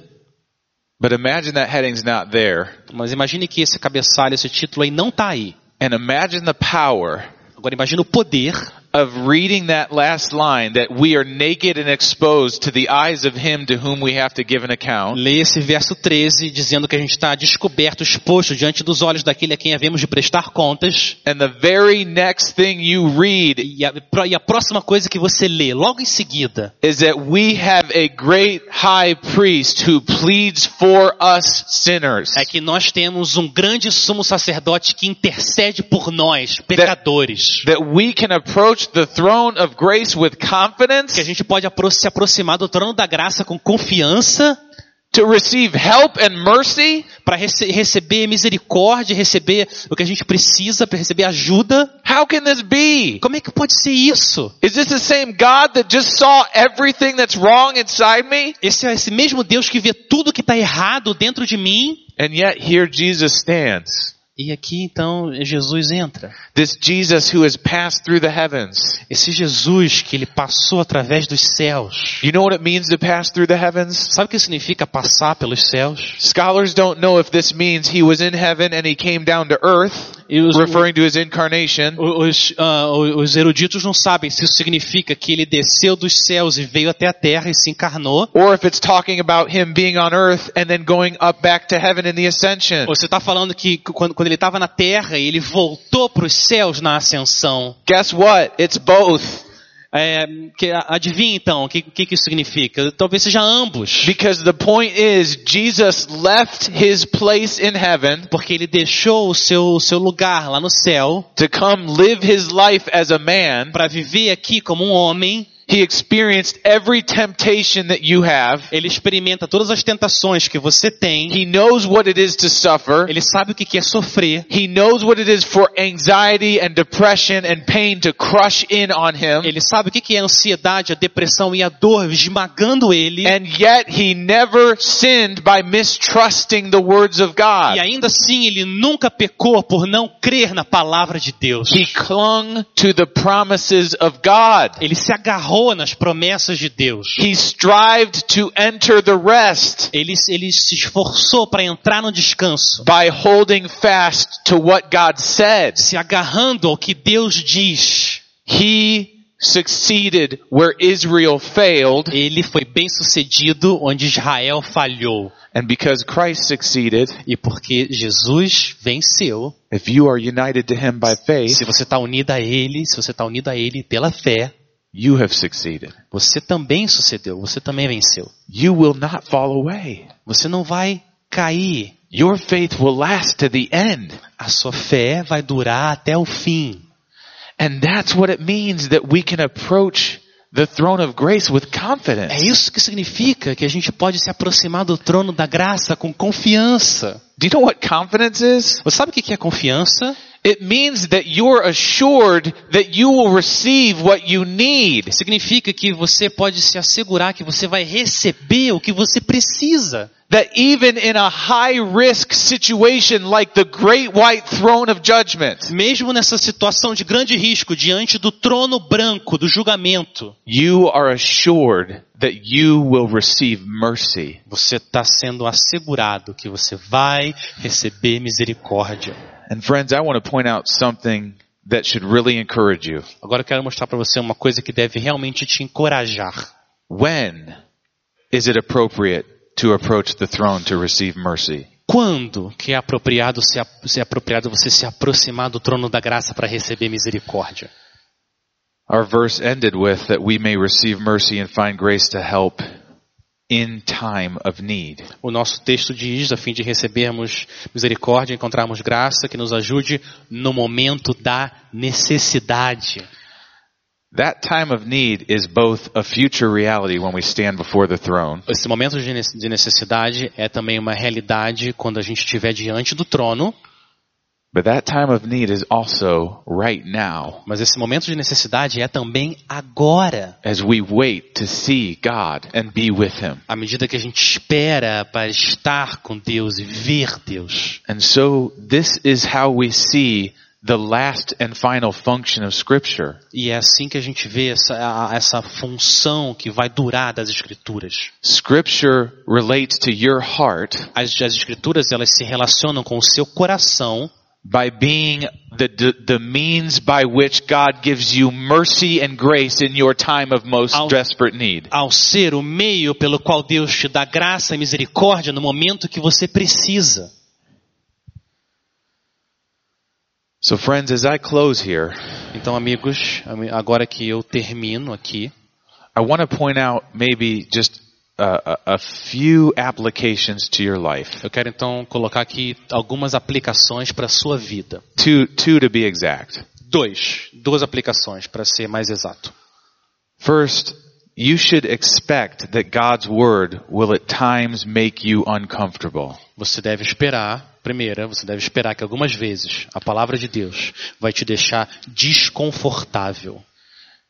Speaker 1: But imagine that heading's not there.
Speaker 2: Mas imagine que esse cabeçalho, esse título aí não está aí.
Speaker 1: And imagine the power
Speaker 2: Agora imagine o poder
Speaker 1: of reading that last line that we are naked and exposed to the eyes of him to whom we have to give an account.
Speaker 2: Lê esse verso 13 dizendo que a gente está descoberto, exposto diante dos olhos daquele a quem havemos de prestar contas.
Speaker 1: And the very next thing you read
Speaker 2: E a, e a próxima coisa que você lê, logo em seguida,
Speaker 1: is that we have a great high priest who pleads for us sinners.
Speaker 2: é que nós temos um grande sumo sacerdote que intercede por nós, pecadores.
Speaker 1: That we can approach the throne of grace with confidence
Speaker 2: Que a gente pode se aproximar do trono da graça com confiança
Speaker 1: to receive help and mercy.
Speaker 2: para receber misericórdia, receber o que a gente precisa, para receber ajuda.
Speaker 1: How can this be?
Speaker 2: Como é que pode ser isso?
Speaker 1: Is this the same God that just saw everything that's wrong inside me?
Speaker 2: Esse é esse mesmo Deus que vê tudo que está errado dentro de mim.
Speaker 1: And yet here Jesus stands.
Speaker 2: E aqui então Jesus entra.
Speaker 1: This Jesus who has passed through the heavens.
Speaker 2: Esse Jesus que ele passou através dos céus.
Speaker 1: You know what it means to pass through the heavens?
Speaker 2: Sabe o que significa passar pelos céus?
Speaker 1: Scholars don't know if this means he was in heaven and he came down to earth,
Speaker 2: E os,
Speaker 1: referring to his incarnation,
Speaker 2: os, ah, os eruditos não sabem se isso significa que ele desceu dos céus e veio até a terra e se encarnou,
Speaker 1: or if it's talking about him being on earth and then going up back to heaven in the ascension.
Speaker 2: ou você está falando que quando, quando ele estava na terra e ele voltou para os céus na ascensão.
Speaker 1: Guess what? It's both.
Speaker 2: É, que, adivinha então o que, que, que isso significa? Talvez seja ambos.
Speaker 1: Because the point is, Jesus left his place in heaven
Speaker 2: Porque ele deixou o seu, o seu lugar lá no céu
Speaker 1: to come live his life as a man.
Speaker 2: para viver aqui como um homem.
Speaker 1: He experienced every temptation that you have.
Speaker 2: Ele experimenta todas as tentações que você tem.
Speaker 1: He knows what it is to suffer.
Speaker 2: Ele sabe o que é sofrer.
Speaker 1: He knows what it is for anxiety and depression and pain to crush in on him.
Speaker 2: Ele sabe o que é a ansiedade, a depressão e a dor esmagando ele.
Speaker 1: And yet he never sinned by mistrusting the words of
Speaker 2: E
Speaker 1: God.
Speaker 2: ainda assim ele nunca pecou por não crer na palavra de Deus.
Speaker 1: He clung to the promises of God.
Speaker 2: Ele se agarrou nas promessas de Deus.
Speaker 1: He strived to enter the rest
Speaker 2: Ele, ele se esforçou para entrar no descanso,
Speaker 1: by holding fast to what God said.
Speaker 2: se agarrando ao que Deus diz.
Speaker 1: He succeeded where Israel failed,
Speaker 2: Ele foi bem sucedido onde Israel falhou.
Speaker 1: and because Christ succeeded,
Speaker 2: E porque Jesus venceu,
Speaker 1: if you are united to him by faith,
Speaker 2: se você está unido a Ele, se você está unido a Ele pela fé,
Speaker 1: you have succeeded.
Speaker 2: você também sucedeu, você também venceu.
Speaker 1: You will not fall away.
Speaker 2: Você não vai cair.
Speaker 1: Your faith will last to the end.
Speaker 2: A sua fé vai durar até o fim.
Speaker 1: And that's what it means that we can approach the throne of grace with confidence.
Speaker 2: É isso que significa que a gente pode se aproximar do trono da graça com confiança.
Speaker 1: Do you know what confidence is?
Speaker 2: Você sabe o que é confiança?
Speaker 1: It means that you're assured that you will receive what you need.
Speaker 2: Significa que você pode se assegurar que você vai receber o que você precisa.
Speaker 1: That even in a high risk situation like the great white throne of judgment,
Speaker 2: Mesmo nessa situação de grande risco diante do trono branco do julgamento,
Speaker 1: you are assured that you will receive mercy.
Speaker 2: você está sendo assegurado que você vai receber misericórdia.
Speaker 1: And friends, I want to point out something that should really encourage you.
Speaker 2: Agora eu quero mostrar para você uma coisa que deve realmente te encorajar.
Speaker 1: When is it appropriate to approach the throne to receive mercy?
Speaker 2: Quando que é apropriado se, se é apropriado você se aproximar do trono da graça para receber misericórdia?
Speaker 1: Our verse ended with that we may receive mercy and find grace to help in time of need.
Speaker 2: O nosso texto diz, a fim de recebermos misericórdia, encontrarmos graça que nos ajude no momento da necessidade.
Speaker 1: That time of need is both a future reality when we stand before the throne,
Speaker 2: Esse momento de ne- de necessidade é também uma realidade quando a gente estiver diante do trono,
Speaker 1: but that time of need is also right now
Speaker 2: mas esse momento de necessidade é também agora,
Speaker 1: as we wait to see God and be with Him.
Speaker 2: à medida que a gente espera para estar com Deus e ver Deus.
Speaker 1: And so this is how we see the last and final function of Scripture.
Speaker 2: E é assim que a gente vê essa, essa função que vai durar das escrituras.
Speaker 1: Scripture relates to your heart
Speaker 2: As, as escrituras elas se relacionam com o seu coração
Speaker 1: by being the, the, means by which God gives you mercy and grace in your time of most
Speaker 2: Ao-
Speaker 1: desperate need.
Speaker 2: ao ser o meio pelo qual Deus te dá graça e misericórdia no momento que você precisa.
Speaker 1: So friends, as I close here,
Speaker 2: Então, amigos, agora que eu termino aqui,
Speaker 1: I want to point out maybe just a, few applications to your life.
Speaker 2: eu quero então colocar aqui algumas aplicações para a sua vida.
Speaker 1: Two, two to be exact.
Speaker 2: Dois, duas aplicações para ser mais exato.
Speaker 1: First, you should expect that God's word will at times make you uncomfortable.
Speaker 2: Você deve esperar, primeira, você deve esperar que algumas vezes a palavra de Deus vai te deixar desconfortável.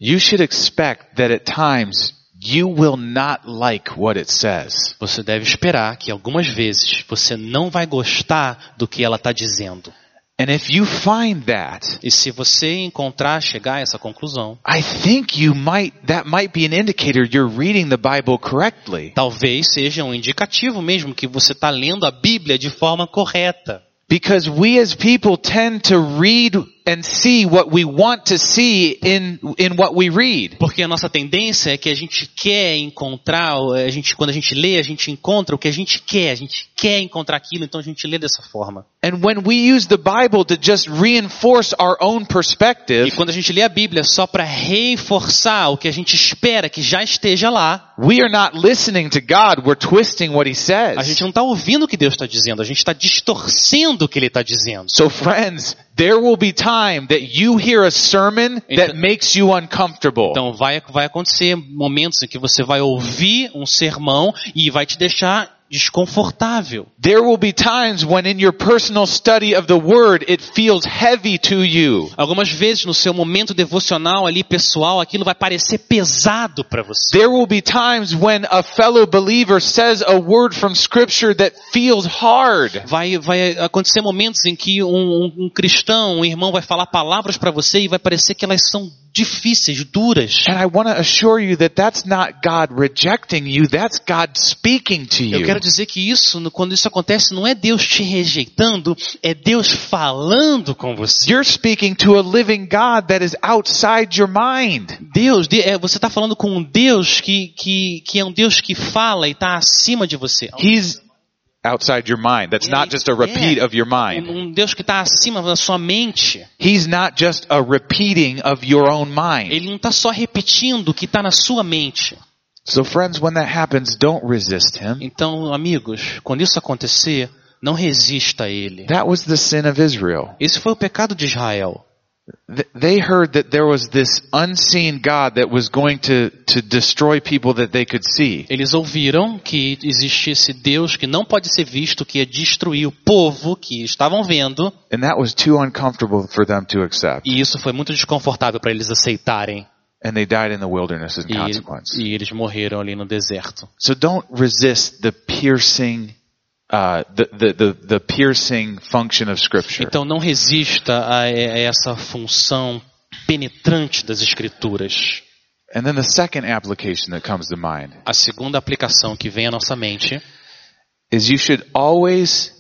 Speaker 1: You should expect that at times you will not like what it says.
Speaker 2: Você deve esperar que algumas vezes você não vai gostar do que ela está dizendo.
Speaker 1: And if you find that,
Speaker 2: E se você encontrar, chegar a essa conclusão,
Speaker 1: I think you might, that might be an indicator you're reading the Bible correctly.
Speaker 2: talvez seja um indicativo mesmo que você está lendo a Bíblia de forma correta.
Speaker 1: Because we as people tend to read and see what we want to see in, in what we read.
Speaker 2: Porque a nossa tendência é que a gente quer encontrar, a gente, quando a gente lê, a gente encontra o que a gente quer, a gente quer encontrar aquilo, então a gente lê dessa forma.
Speaker 1: And when we use the Bible to just reinforce our own perspective,
Speaker 2: E quando a gente lê a Bíblia só para reforçar o que a gente espera que já esteja lá,
Speaker 1: we are not listening to God, we're twisting what He
Speaker 2: a
Speaker 1: says.
Speaker 2: gente não está ouvindo o que Deus está dizendo, a gente está distorcendo o que Ele está dizendo.
Speaker 1: So friends, there will be time that you hear a sermon that
Speaker 2: Então-
Speaker 1: makes you uncomfortable.
Speaker 2: Então vai, vai acontecer momentos em que você vai ouvir um sermão e vai te deixar desconfortável.
Speaker 1: There will be times when in your personal study of the Word, it feels heavy to you.
Speaker 2: Algumas vezes no seu momento devocional ali pessoal, aquilo vai parecer pesado para você.
Speaker 1: There will be times when a fellow believer says a word from scripture that feels hard.
Speaker 2: Vai, vai acontecer momentos em que um, um- um cristão, um irmão vai falar palavras para você e vai parecer que elas são difíceis, duras.
Speaker 1: And I want to assure you that that's not God rejecting you, that's God speaking to you.
Speaker 2: Quero dizer que isso, quando isso acontece, não é Deus te rejeitando, é Deus falando com você.
Speaker 1: You're speaking to a living God that is outside your mind.
Speaker 2: Deus, de- é, você está falando com um Deus que, que, que é um Deus que fala e está acima de você.
Speaker 1: He's outside your mind. That's not just a repeat of your mind.
Speaker 2: Um Deus que está acima da sua mente.
Speaker 1: He's not just a repeating of your own mind.
Speaker 2: Ele não está só repetindo o que está na sua mente.
Speaker 1: So friends, when that happens, don't resist him.
Speaker 2: Então, amigos, quando isso acontecer, não resista a ele.
Speaker 1: That was the sin of Israel.
Speaker 2: Esse foi o pecado de Israel.
Speaker 1: Th- They heard that there was this unseen God that was going to, to destroy people that they could see.
Speaker 2: Eles ouviram que existia esse Deus que não pode ser visto, que ia destruir o povo que estavam vendo,
Speaker 1: And that was too uncomfortable for them to accept.
Speaker 2: e isso foi muito desconfortável para eles aceitarem.
Speaker 1: And they died in the wilderness as a
Speaker 2: E,
Speaker 1: consequence.
Speaker 2: e eles morreram ali no deserto.
Speaker 1: So don't resist the piercing, uh, the, the, the, the piercing function of scripture.
Speaker 2: Então não resista a, a essa função penetrante das escrituras.
Speaker 1: And then the second application that comes to mind
Speaker 2: A segunda aplicação que vem à nossa mente
Speaker 1: is you should always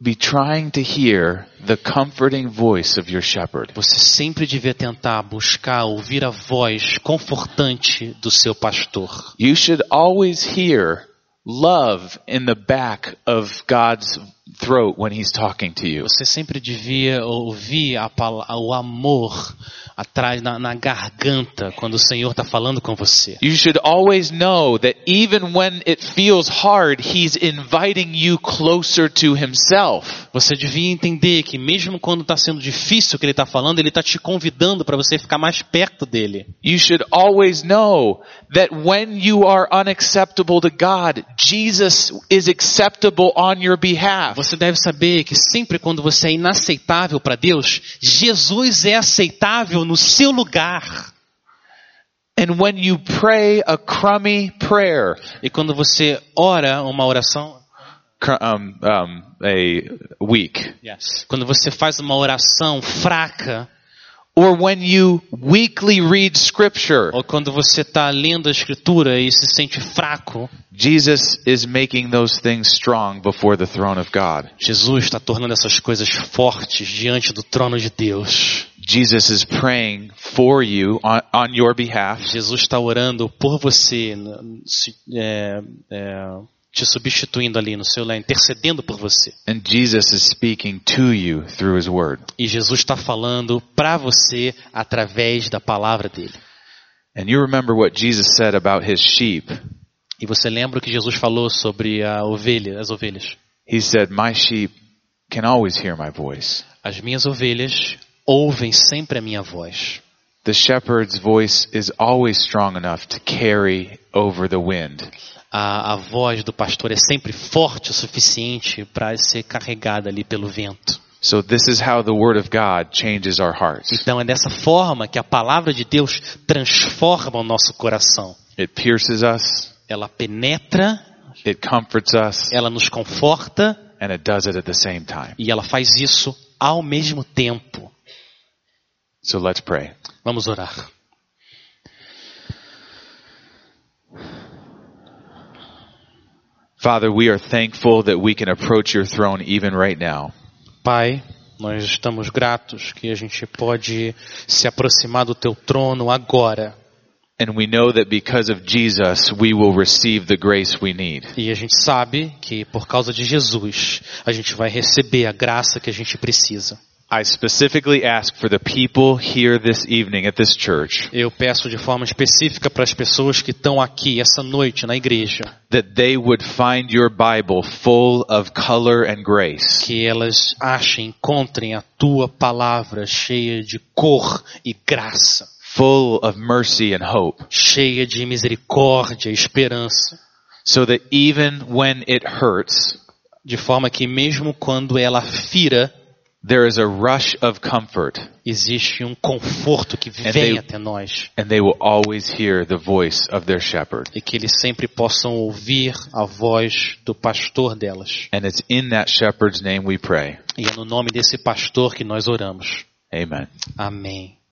Speaker 1: be trying to hear the comforting voice of your shepherd.
Speaker 2: Você sempre devia tentar buscar ouvir a voz confortante do seu pastor.
Speaker 1: You should always hear love in the back of God's throat when he's talking to you.
Speaker 2: Você sempre devia ouvir a o amor atrás na, na garganta quando o Senhor está falando com você.
Speaker 1: You should always know that even when it feels hard, he's inviting you closer to himself.
Speaker 2: Você devia entender que mesmo quando está sendo difícil o que ele está falando, ele está te convidando para você ficar mais perto dele.
Speaker 1: You should always know that when you are unacceptable to God, Jesus is acceptable on your behalf.
Speaker 2: Você deve saber que sempre quando você é inaceitável para Deus, Jesus é aceitável no seu lugar.
Speaker 1: And when you pray a crummy prayer,
Speaker 2: E quando você ora uma oração,
Speaker 1: um, um, a week,
Speaker 2: quando você faz uma oração fraca,
Speaker 1: or when you weekly read scripture,
Speaker 2: ou quando você está lendo a escritura e se sente fraco,
Speaker 1: Jesus is making those things strong before the throne of God.
Speaker 2: Jesus está tornando essas coisas fortes diante do trono de Deus.
Speaker 1: Jesus is praying for you on, on your behalf.
Speaker 2: Jesus está orando por você, é, é, te substituindo ali no seu lar, intercedendo por você.
Speaker 1: And Jesus is speaking to you through his word.
Speaker 2: E Jesus está falando para você através da palavra dele.
Speaker 1: And you remember what Jesus said about his sheep.
Speaker 2: E você lembra o que Jesus falou sobre a ovelha, as ovelhas?
Speaker 1: He said, My sheep can always hear my voice.
Speaker 2: As minhas ovelhas ouvem sempre a minha voz.
Speaker 1: The shepherd's voice is always strong enough to carry over the wind.
Speaker 2: A, a voz do pastor é sempre forte o suficiente para ser carregada ali pelo vento.
Speaker 1: So this is how the word of God changes our hearts.
Speaker 2: Então é dessa forma que a palavra de Deus transforma o nosso coração.
Speaker 1: It pierces us,
Speaker 2: Ela penetra,
Speaker 1: it comforts us,
Speaker 2: ela nos conforta
Speaker 1: and it does it at the same time.
Speaker 2: e ela faz isso ao mesmo tempo.
Speaker 1: So let's pray.
Speaker 2: Vamos orar.
Speaker 1: Father, we are thankful that we can approach your throne even right now.
Speaker 2: Pai, nós estamos gratos que a gente pode se aproximar do teu trono agora.
Speaker 1: And we know that because of Jesus, we will receive the grace we need.
Speaker 2: E a gente sabe que por causa de Jesus, a gente vai receber a graça que a gente precisa.
Speaker 1: I specifically ask for the people here this evening at this church
Speaker 2: Eu peço de forma específica para as pessoas que estão aqui essa noite na igreja,
Speaker 1: that they would find your Bible full of color and grace.
Speaker 2: que elas achem, encontrem a tua palavra cheia de cor e graça,
Speaker 1: full of mercy and hope,
Speaker 2: cheia de misericórdia e esperança,
Speaker 1: so that even when it hurts,
Speaker 2: de forma que mesmo quando ela fira,
Speaker 1: there is a rush of comfort,
Speaker 2: existe um conforto que
Speaker 1: And
Speaker 2: vem
Speaker 1: they-
Speaker 2: até nós
Speaker 1: and they will always hear the voice of their shepherd.
Speaker 2: e que eles sempre possam ouvir a voz do pastor delas.
Speaker 1: And it's in that shepherd's name we pray.
Speaker 2: E é no nome desse pastor que nós oramos.
Speaker 1: Amen.
Speaker 2: Amém.